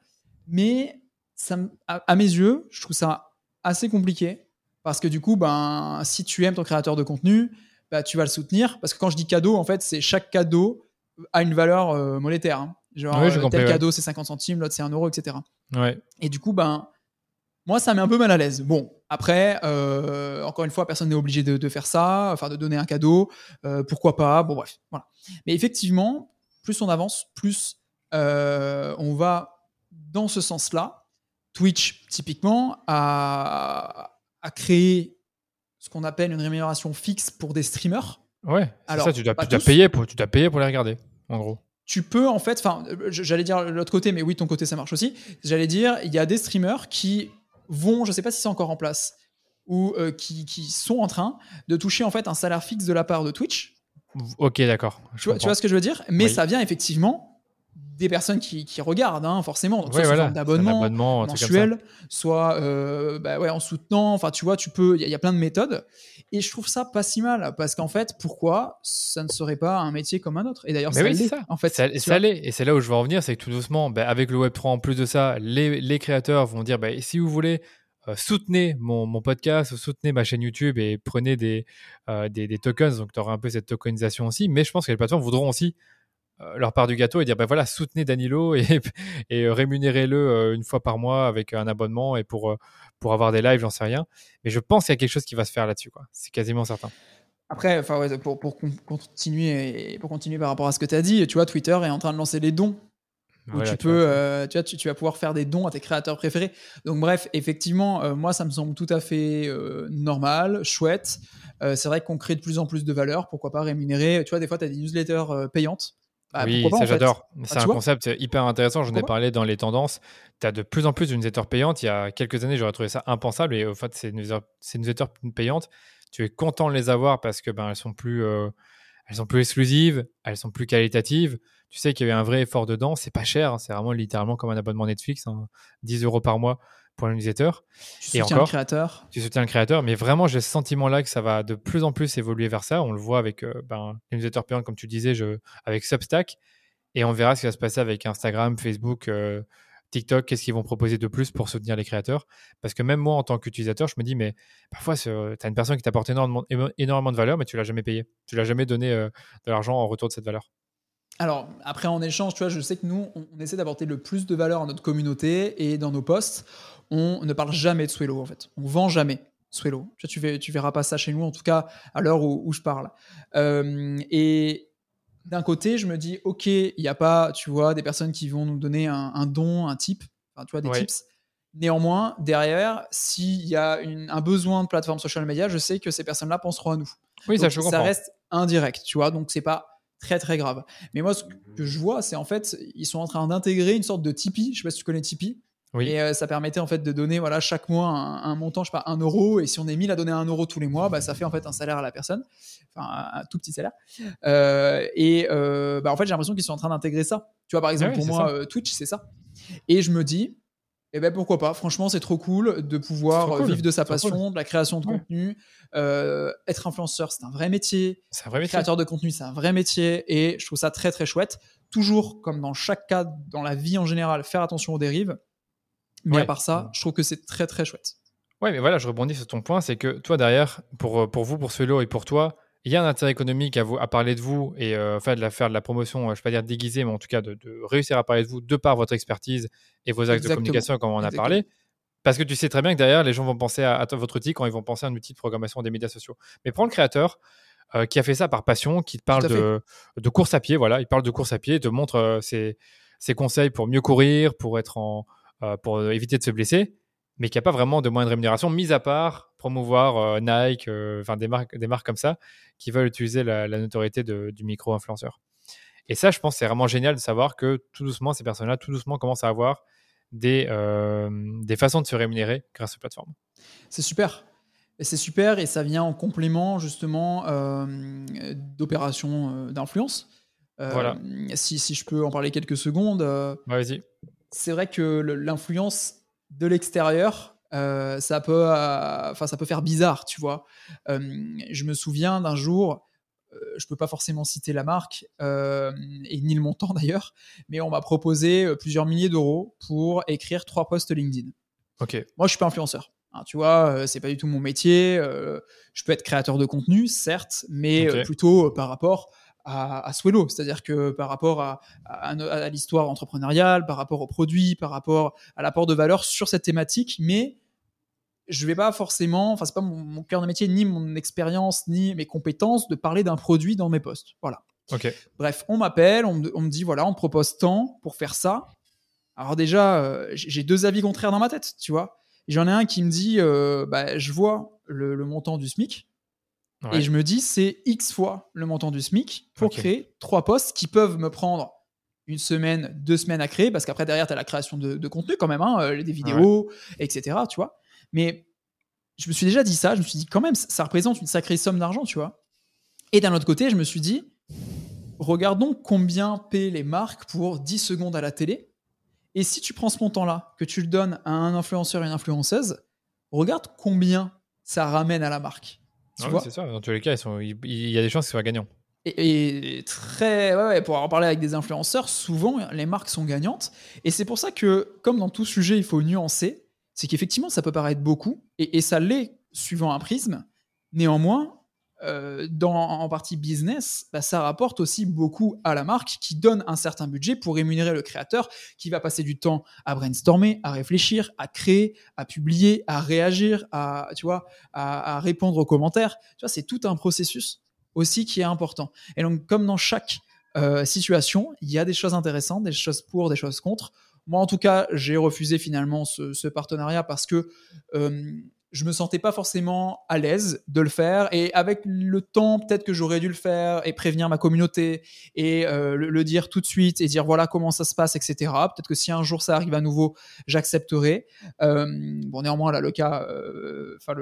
mais ça, à mes yeux, je trouve ça assez compliqué parce que du coup, ben, si tu aimes ton créateur de contenu, bah, tu vas le soutenir. Parce que quand je dis cadeau, en fait, c'est chaque cadeau a une valeur euh, monétaire. Hein. Genre, euh, tel cadeau, c'est 50 centimes, l'autre, c'est 1 euro, etc. Et du coup, ben, moi, ça met un peu mal à l'aise. Bon, après, euh, encore une fois, personne n'est obligé de, faire ça, enfin, de donner un cadeau. pourquoi pas Bon, bref, voilà. Mais effectivement, plus on avance, plus on va dans ce sens-là. Twitch, typiquement, a, a créé ce qu'on appelle une rémunération fixe pour des streamers. Ouais, c'est ça, tu dois, payer pour, tu dois payer pour les regarder, en gros. Tu peux, en fait, enfin, j'allais dire l'autre côté, mais oui, ton côté, ça marche aussi. J'allais dire, il y a des streamers qui vont, je sais pas si c'est encore en place, ou euh, qui, qui, sont en train de toucher, en fait, un salaire fixe de la part de Twitch. Ok, d'accord. Tu, tu, vois ce que je veux dire? Mais ça vient effectivement des personnes qui, regardent, hein, forcément. Donc, soit voilà. d'abonnement mensuel, soit euh, bah ouais, en soutenant. Enfin, tu vois, tu peux. Il y, a plein de méthodes. Et je trouve ça pas si mal parce qu'en fait, pourquoi ça ne serait pas un métier comme un autre? Et d'ailleurs, ça oui, ça. En fait, ça, ça l'est. Et c'est là où je veux en venir, c'est que tout doucement, bah, avec le Web 3, en plus de ça, les, les créateurs vont dire, bah, si vous voulez euh, soutenez mon, mon, podcast, soutenez ma chaîne YouTube et prenez des, euh, des, des, tokens. Donc, tu auras un peu cette tokenisation aussi. Mais je pense que les plateformes voudront aussi leur part du gâteau et dire ben voilà soutenez Danilo et, et euh, rémunérez-le euh, une fois par mois avec un abonnement et pour pour avoir des lives j'en sais rien mais je pense qu'il y a quelque chose qui va se faire là-dessus quoi c'est quasiment certain après enfin ouais, pour, pour continuer pour continuer par rapport à ce que tu as dit tu vois Twitter est en train de lancer des dons où tu peux, tu, vois, tu, vas pouvoir faire des dons à tes créateurs préférés. Donc bref, effectivement, moi ça me semble tout à fait normal, chouette. c'est vrai qu'on crée de plus en plus de valeur. Pourquoi pas rémunérer Tu vois, des fois tu as des newsletters payantes. Bah, oui, ça j'adore. C'est un concept hyper intéressant. J'en ai parlé dans les tendances. Tu as de plus en plus de newsletters payantes. Il y a quelques années, j'aurais trouvé ça impensable. Et au fait, ces newsletters, payantes, tu es content de les avoir parce que ben, elles sont plus, euh, elles sont plus exclusives, elles sont plus qualitatives. Tu sais qu'il y avait un vrai effort dedans. C'est pas cher. Hein. C'est vraiment littéralement comme un abonnement Netflix, 10 hein. euros par mois pour un utilisateur. Tu et soutiens le créateur. Tu soutiens le créateur, mais vraiment, j'ai ce sentiment-là que ça va de plus en plus évoluer vers ça. On le voit avec euh, ben, les newsletters payants, comme tu disais, je, avec Substack. Et on verra ce qui va se passer avec Instagram, Facebook, euh, TikTok, qu'est-ce qu'ils vont proposer de plus pour soutenir les créateurs? Parce que même moi, en tant qu'utilisateur, je me dis, mais parfois, tu as une personne qui t'apporte énormément, énormément de valeur, mais tu l'as jamais payé. Tu l'as jamais donné euh, de l'argent en retour de cette valeur. Alors, après, en échange, tu vois, je sais que nous, on, essaie d'apporter le plus de valeur à notre communauté et dans nos posts, on ne parle jamais de Swello, en fait. On vend jamais Swello. Tu, ne tu verras pas ça chez nous, en tout cas, à l'heure où, je parle. Euh, et d'un côté, je me dis, OK, il n'y a pas, tu vois, des personnes qui vont nous donner un, don, un tip, enfin, tu vois, des tips. Néanmoins, derrière, s'il y a un besoin de plateforme social media, je sais que ces personnes-là penseront à nous. Oui, ça, je comprends. Ça reste indirect, tu vois, donc c'est pas très très grave. Mais moi, ce que je vois, c'est en fait, ils sont en train d'intégrer une sorte de Tipeee. Je sais pas si tu connais Tipeee. Oui. Et euh, ça permettait en fait de donner voilà chaque mois un, montant, je sais pas, un euro. Et si on est 1000 à donner un euro tous les mois, bah, ça fait en fait un salaire à la personne, enfin un, tout petit salaire. Euh, et euh, bah, en fait, j'ai l'impression qu'ils sont en train d'intégrer ça. Tu vois, par exemple, pour moi, Twitch, c'est ça. Et je me dis, eh ben pourquoi pas. Franchement, c'est trop cool de pouvoir vivre de sa passion, de la création de contenu. Euh, être influenceur, c'est un vrai métier. C'est un vrai métier. Créateur de contenu, c'est un vrai métier. Et je trouve ça très très chouette. Toujours, comme dans chaque cas, dans la vie en général, faire attention aux dérives. Mais à part ça, je trouve que c'est très très chouette. Ouais, mais voilà, je rebondis sur ton point, c'est que toi derrière, pour, pour vous, pour ce vélo et pour toi, il y a un intérêt économique à, vous, à parler de vous et euh, de la, faire de la promotion, euh, je ne vais pas dire déguisée, mais en tout cas de, réussir à parler de vous de par votre expertise et vos axes de communication, comme on en a parlé. Parce que tu sais très bien que derrière, les gens vont penser à, votre outil quand ils vont penser à un outil de programmation des médias sociaux. Mais prends le créateur euh, qui a fait ça par passion, qui te parle de, de, course à pied, voilà, il parle de course à pied, te montre ses, ses, conseils pour mieux courir, pour, être en, pour éviter de se blesser mais qui n'a pas vraiment de moyens de rémunération, mis à part promouvoir euh, Nike, euh, enfin des marques, des marques comme ça, qui veulent utiliser la, notoriété du micro-influenceur. Et ça, je pense, c'est vraiment génial de savoir que tout doucement, ces personnes-là, tout doucement, commencent à avoir des, euh, des façons de se rémunérer grâce aux plateformes. C'est super. C'est super et ça vient en complément justement d'opérations d'influence. voilà. Si, si, je peux en parler quelques secondes. Vas-y. C'est vrai que l'influence de l'extérieur, euh, ça peut, euh, ça peut faire bizarre, tu vois. Euh, je me souviens d'un jour, je peux pas forcément citer la marque et ni le montant d'ailleurs, mais on m'a proposé plusieurs milliers d'euros pour écrire trois posts LinkedIn. Ok. Moi, je suis pas influenceur. Hein, tu vois, c'est pas du tout mon métier. je peux être créateur de contenu, certes, mais plutôt par rapport à, à Swello, c'est-à-dire que par rapport à, à, l'histoire entrepreneuriale, par rapport aux produits, par rapport à l'apport de valeur sur cette thématique, mais je vais pas forcément, enfin c'est pas mon, cœur de métier, ni mon expérience, ni mes compétences de parler d'un produit dans mes posts. Voilà. Bref, on m'appelle, on, me dit voilà, on propose tant pour faire ça. Alors déjà, euh, j'ai deux avis contraires dans ma tête, tu vois. J'en ai un qui me dit euh, bah, je vois le, montant du SMIC et je me dis c'est X fois le montant du SMIC pour créer trois postes qui peuvent me prendre une semaine, deux semaines à créer, parce qu'après, derrière, tu as la création de, contenu quand même, hein, euh, des vidéos, etc. Tu vois. Mais je me suis déjà dit ça, je me suis dit quand même, ça représente une sacrée somme d'argent, tu vois. Et d'un autre côté, je me suis dit, regardons combien paient les marques pour 10 secondes à la télé. Et si tu prends ce montant-là, que tu le donnes à un influenceur et une influenceuse, regarde combien ça ramène à la marque. Tu ah c'est ça. Dans tous les cas, il y a des chances qu'ils soient gagnants. Et, très, ouais, pour avoir parlé avec des influenceurs, souvent les marques sont gagnantes. Et c'est pour ça que, comme dans tout sujet, il faut nuancer. C'est qu'effectivement, ça peut paraître beaucoup, et, ça l'est suivant un prisme. Néanmoins, euh, dans, en partie business, bah, ça rapporte aussi beaucoup à la marque qui donne un certain budget pour rémunérer le créateur qui va passer du temps à brainstormer, à réfléchir, à créer, à publier, à réagir, à, tu vois, à, répondre aux commentaires. Tu vois, c'est tout un processus aussi qui est important. Et donc, comme dans chaque euh, situation, il y a des choses intéressantes, des choses pour, des choses contre. Moi, en tout cas, j'ai refusé finalement ce, partenariat parce que euh, je me sentais pas forcément à l'aise de le faire. Et avec le temps, peut-être que j'aurais dû le faire et prévenir ma communauté et euh, le, dire tout de suite et dire voilà comment ça se passe, etc. Peut-être que si un jour ça arrive à nouveau, j'accepterai. bon, néanmoins, là, le cas, enfin,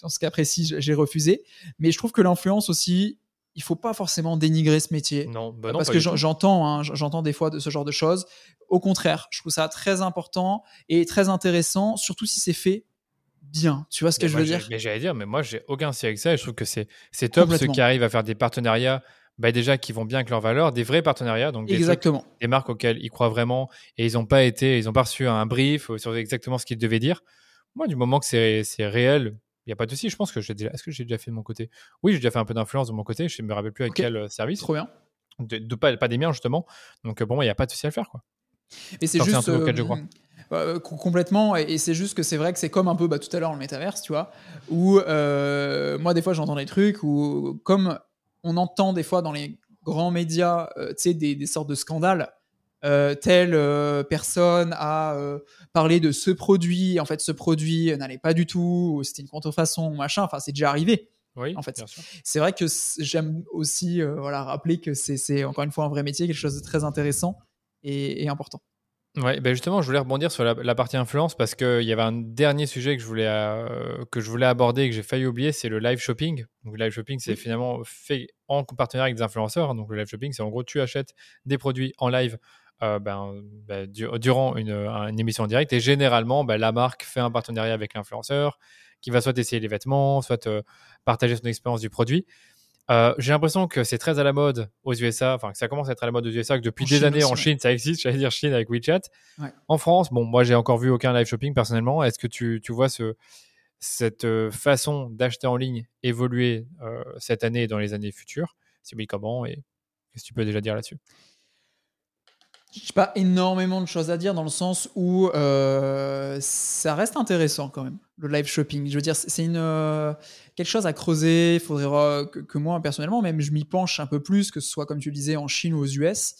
dans ce cas précis, j'ai refusé. Mais je trouve que l'influence aussi, il faut pas forcément dénigrer ce métier. Non, bah non parce que j'entends, hein, j'entends des fois de ce genre de choses. Au contraire, je trouve ça très important et très intéressant, surtout si c'est fait bien. Tu vois ce que je veux dire? Mais j'allais dire, mais moi j'ai aucun souci avec ça. Et je trouve que c'est top ceux qui arrivent à faire des partenariats. Bah déjà qui vont bien avec leurs valeurs, des vrais partenariats, donc des, exactement. des marques auxquelles ils croient vraiment et ils n'ont pas été, ils n'ont pas reçu un brief sur exactement ce qu'ils devaient dire. Moi, du moment que c'est réel, il n'y a pas de souci. Je pense que j'ai déjà. Est-ce que j'ai déjà fait de mon côté? Oui, j'ai déjà fait un peu d'influence de mon côté. Je ne me rappelle plus avec quel euh, service. Trop bien. De, pas, pas, des miens, justement. Donc, bon, il n'y a pas de souci à le faire. Quoi. C'est juste. je crois. Euh, complètement. Et, c'est juste que c'est vrai que c'est comme un peu bah, tout à l'heure le métaverse, tu vois. Où euh, moi, des fois, j'entends des trucs où, comme on entend des fois dans les grands médias, tu sais, des, des sortes de scandales euh, telle euh, personne a euh, parlé de ce produit, en fait ce produit n'allait pas du tout, c'était une contrefaçon, machin, enfin c'est déjà arrivé. Oui, en fait. C'est vrai que j'aime aussi voilà, rappeler que c'est encore une fois un vrai métier, quelque chose de très intéressant et, important. Ouais, ben justement, je voulais rebondir sur la, partie influence parce qu'il y avait un dernier sujet que je voulais, que je voulais aborder et que j'ai failli oublier, c'est le live shopping. Donc, le live shopping, c'est finalement fait en partenariat avec des influenceurs. Donc, le live shopping, c'est en gros, tu achètes des produits en live euh, ben, ben durant une, émission en direct. Et généralement, ben, la marque fait un partenariat avec l'influenceur qui va soit essayer les vêtements, soit euh, partager son expérience du produit. Euh, j'ai l'impression que c'est très à la mode aux USA, enfin que ça commence à être à la mode aux USA, que depuis des années en Chine ça existe, j'allais dire Chine avec WeChat. En France, bon, moi j'ai encore vu aucun live shopping personnellement. Est-ce que tu, tu, vois ce, cette façon d'acheter en ligne évoluer cette année et dans les années futures? Si oui, comment Et qu'est-ce que tu peux déjà dire là-dessus? J'ai pas énormément de choses à dire dans le sens où euh, ça reste intéressant quand même, le live shopping. Je veux dire, c'est une euh, quelque chose à creuser. Il faudrait que, moi, personnellement, même je m'y penche un peu plus, que ce soit, comme tu le disais, en Chine ou aux US.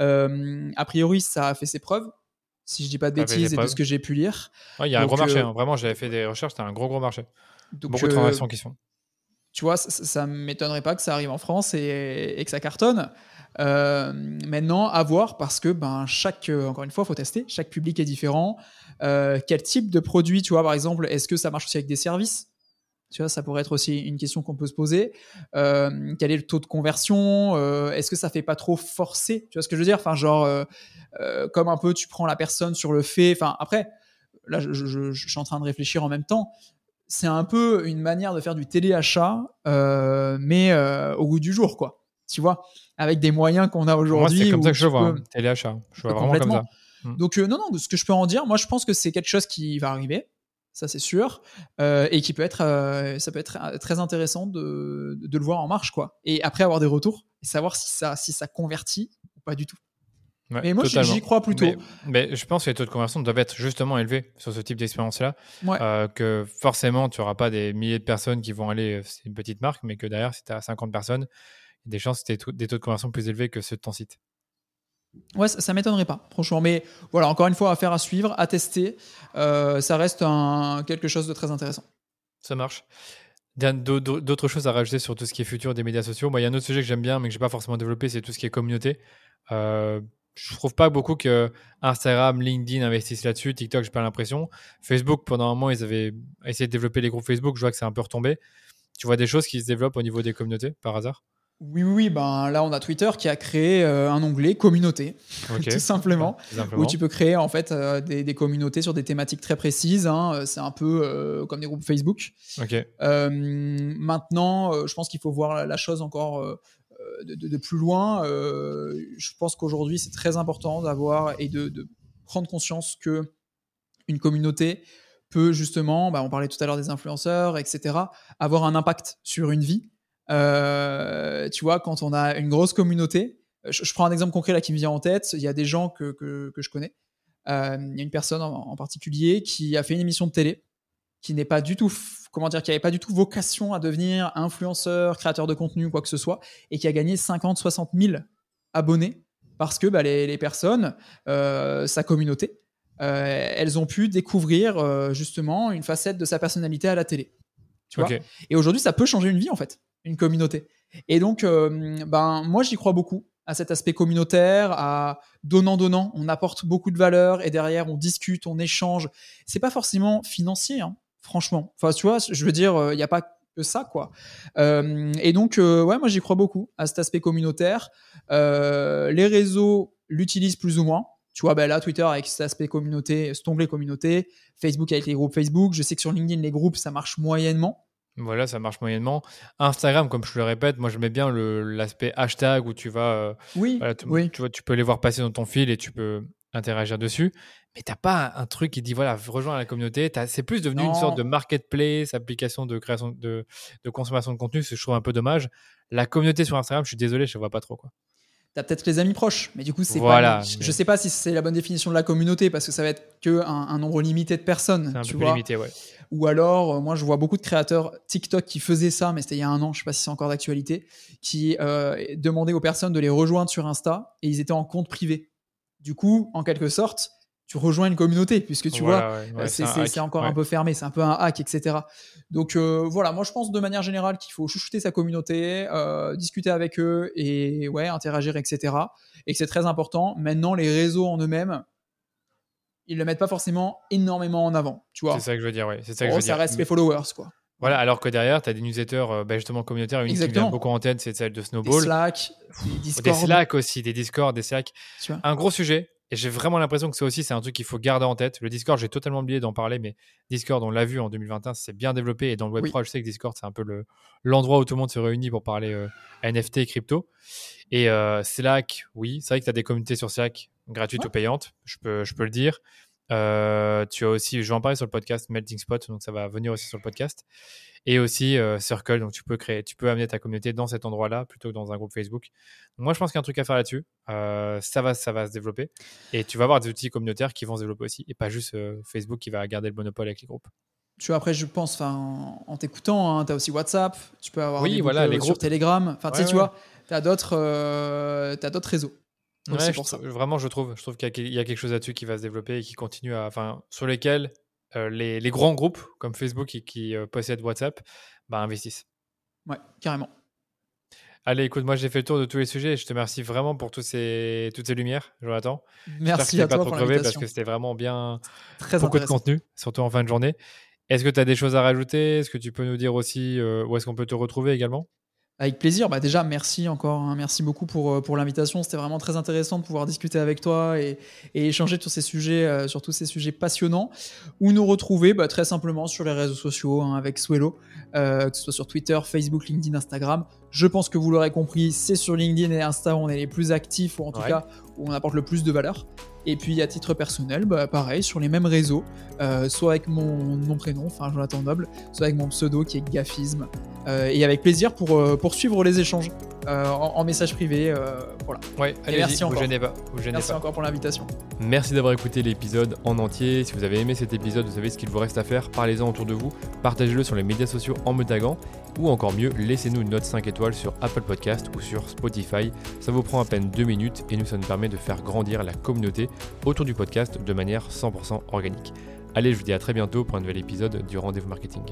Euh, a priori, ça a fait ses preuves, si je dis pas de bêtises et de ce que j'ai pu lire. Il y a un gros marché, hein. vraiment, j'avais fait des recherches, c'était un gros, gros marché. Beaucoup de transactions qui sont. Tu vois, ça, ne m'étonnerait pas que ça arrive en France et, et que ça cartonne. Euh, maintenant, à voir parce que ben, chaque, euh, encore une fois, faut tester. Chaque public est différent. Euh, quel type de produit, tu vois, par exemple, est-ce que ça marche aussi avec des services? Tu vois, ça pourrait être aussi une question qu'on peut se poser. quel est le taux de conversion? Est-ce que ça fait pas trop forcer? Tu vois ce que je veux dire? Enfin, genre, comme un peu, tu prends la personne sur le fait. Enfin, après, là, je, je, suis en train de réfléchir en même temps. C'est un peu une manière de faire du téléachat, mais au goût du jour, quoi tu vois, avec des moyens qu'on a aujourd'hui. C'est comme ça que je vois, téléachat. Je vois vraiment comme ça. Mm. Donc, euh, non, non, ce que je peux en dire, moi, je pense que c'est quelque chose qui va arriver, ça c'est sûr, euh, et qui peut être, euh, ça peut être très intéressant de, de, le voir en marche, quoi. Et après avoir des retours, et savoir si ça, si ça convertit ou pas du tout. mais moi, j'y crois plutôt. Mais, je pense que les taux de conversion doivent être justement élevés sur ce type d'expérience-là. que forcément, tu n'auras pas des milliers de personnes qui vont aller, c'est une petite marque, mais que derrière, si tu as 50 personnes, des chances que tu des taux de conversion plus élevés que ceux de ton site. Ouais, ça, m'étonnerait pas, franchement. Mais voilà, encore une fois, affaire à suivre, à tester. Euh, ça reste un, quelque chose de très intéressant. Ça marche. D'autres choses à rajouter sur tout ce qui est futur des médias sociaux? Moi, il y a un autre sujet que j'aime bien, mais que j'ai pas forcément développé, c'est tout ce qui est communauté. Euh, je trouve pas beaucoup que Instagram, LinkedIn investissent là-dessus. TikTok, j'ai pas l'impression. Facebook, pendant un moment, ils avaient essayé de développer les groupes Facebook. Je vois que c'est un peu retombé. Tu vois des choses qui se développent au niveau des communautés par hasard? Oui, oui, ben là on a Twitter qui a créé euh, un onglet communauté, tout, simplement, où tu peux créer en fait euh, des, communautés sur des thématiques très précises. Hein. Euh, c'est un peu comme des groupes Facebook. maintenant, je pense qu'il faut voir la chose encore de, plus loin. je pense qu'aujourd'hui c'est très important d'avoir et de, prendre conscience que une communauté peut justement, bah, on parlait tout à l'heure des influenceurs, etc., avoir un impact sur une vie. Euh, tu vois, quand on a une grosse communauté, je, prends un exemple concret là qui me vient en tête. Il y a des gens que, que, je connais. Euh, il y a une personne en, particulier qui a fait une émission de télé qui n'est pas du tout, comment dire, qui n'avait pas du tout vocation à devenir influenceur, créateur de contenu, quoi que ce soit, et qui a gagné 50, 60 000 abonnés parce que bah, les, personnes, euh, sa communauté, elles ont pu découvrir justement une facette de sa personnalité à la télé. Tu vois? Et aujourd'hui, ça peut changer une vie en fait une communauté. Et donc, euh, ben, moi, j'y crois beaucoup à cet aspect communautaire, à donnant-donnant. On apporte beaucoup de valeur et derrière, on discute, on échange. C'est pas forcément financier, hein, franchement. Enfin, tu vois, je veux dire, il euh, n'y a pas que ça, quoi. Euh, et donc, ouais, moi, j'y crois beaucoup à cet aspect communautaire. les réseaux l'utilisent plus ou moins. Tu vois, ben là, Twitter avec cet aspect communauté, cet onglet communauté, Facebook avec les groupes Facebook. Je sais que sur LinkedIn, les groupes, ça marche moyennement. Voilà, ça marche moyennement. Instagram, comme je le répète, moi je mets bien l'aspect hashtag où tu vas. Euh, oui, oui. Tu, vois, tu peux les voir passer dans ton fil et tu peux interagir dessus. Mais t'as pas un truc qui dit voilà, rejoins la communauté. C'est plus devenu une sorte de marketplace, application de création de, de consommation de contenu, ce que je trouve un peu dommage. La communauté sur Instagram, je suis désolé, je ne vois pas trop quoi. T'as peut-être les amis proches, mais du coup, c'est voilà, pas. Je sais pas si c'est la bonne définition de la communauté parce que ça va être que un, nombre limité de personnes. un tu peu limité, ouais. Ou alors, euh, moi, je vois beaucoup de créateurs TikTok qui faisaient ça, mais c'était il y a un an, je sais pas si c'est encore d'actualité, qui euh, demandaient aux personnes de les rejoindre sur Insta et ils étaient en compte privé. Du coup, en quelque sorte, tu rejoins une communauté, puisque tu vois, c'est encore un peu fermé, c'est un peu un hack, etc. Donc euh, voilà, moi je pense de manière générale qu'il faut chouchouter sa communauté, discuter avec eux et ouais, interagir, etc. Et que c'est très important. Maintenant, les réseaux en eux-mêmes, ils le mettent pas forcément énormément en avant, tu vois. C'est ça que je veux dire, oui. C'est ça que je veux ça reste les followers, quoi. Voilà, alors que derrière, tu as des newsletters euh, bah, justement communautaires. Une qui vient beaucoup en tête, c'est celle de Snowball. Des Slack, des Discord. Des Slack aussi, des Discord, des Slack. Un gros sujet. Et j'ai vraiment l'impression que ça aussi, c'est un truc qu'il faut garder en tête. Le Discord, j'ai totalement oublié d'en parler, mais Discord, on l'a vu en 2021, c'est bien développé. Et dans le Web3, je sais que Discord, c'est un peu l'endroit où tout le monde se réunit pour parler euh, NFT et crypto. Et euh, Slack, oui, c'est vrai que tu as des communautés sur Slack gratuites ou payantes, je peux, je peux le dire. Euh, tu as aussi, je vais en parler sur le podcast Melting Spot, donc ça va venir aussi sur le podcast. Et aussi euh, Circle, donc tu peux créer, tu peux amener ta communauté dans cet endroit-là plutôt que dans un groupe Facebook. moi, je pense qu'il y a un truc à faire là-dessus. Euh, ça va, ça va se développer. Et tu vas avoir des outils communautaires qui vont se développer aussi, et pas juste Facebook qui va garder le monopole avec les groupes. Tu vois, après, je pense, en, en t'écoutant, hein, tu as aussi WhatsApp, tu peux avoir oui, des voilà, les groupes. sur Telegram. Enfin, tu sais, tu vois, tu as d'autres réseaux Vraiment, je trouve, je trouve qu'il y a quelque chose là-dessus qui va se développer et qui continue à, enfin, sur lesquels euh, les, les, grands groupes comme Facebook qui, qui euh, possèdent WhatsApp bah, investissent. Ouais, carrément. Allez, écoute, moi j'ai fait le tour de tous les sujets. Je te remercie vraiment pour tous ces, toutes ces lumières, Jonathan. Merci à toi pas trop crevé parce que c'était vraiment bien Très beaucoup de contenu, surtout en fin de journée. Est-ce que tu as des choses à rajouter? Est-ce que tu peux nous dire aussi euh, où est-ce qu'on peut te retrouver également? Avec plaisir. Bah déjà, merci encore. Hein. Merci beaucoup pour, euh, pour l'invitation. C'était vraiment très intéressant de pouvoir discuter avec toi et, et échanger sur ces sujets, euh, sur tous ces sujets passionnants. Où nous retrouver? Bah, très simplement sur les réseaux sociaux hein, avec Swello, euh, que ce soit sur Twitter, Facebook, LinkedIn, Instagram. Je pense que vous l'aurez compris, c'est sur LinkedIn et Insta où on est les plus actifs ou en tout cas où on apporte le plus de valeur. Et puis à titre personnel, bah, pareil, sur les mêmes réseaux, euh, soit avec mon nom prénom, enfin Jonathan Noble, soit avec mon pseudo qui est Gaffisme. Euh, et avec plaisir pour euh, poursuivre les échanges en, message privé. voilà. Ouais, allez merci encore. Vous gênez pas. Merci encore pour l'invitation. Merci d'avoir écouté l'épisode en entier. Si vous avez aimé cet épisode, vous savez ce qu'il vous reste à faire. Parlez-en autour de vous, partagez-le sur les médias sociaux en me taguant ou encore mieux, laissez-nous une note 5 étoiles sur Apple Podcast ou sur Spotify. Ça vous prend à peine 2 minutes et nous, ça nous permet de faire grandir la communauté autour du podcast de manière 100% organique. Allez, je vous dis à très bientôt pour un nouvel épisode du Rendez-vous Marketing.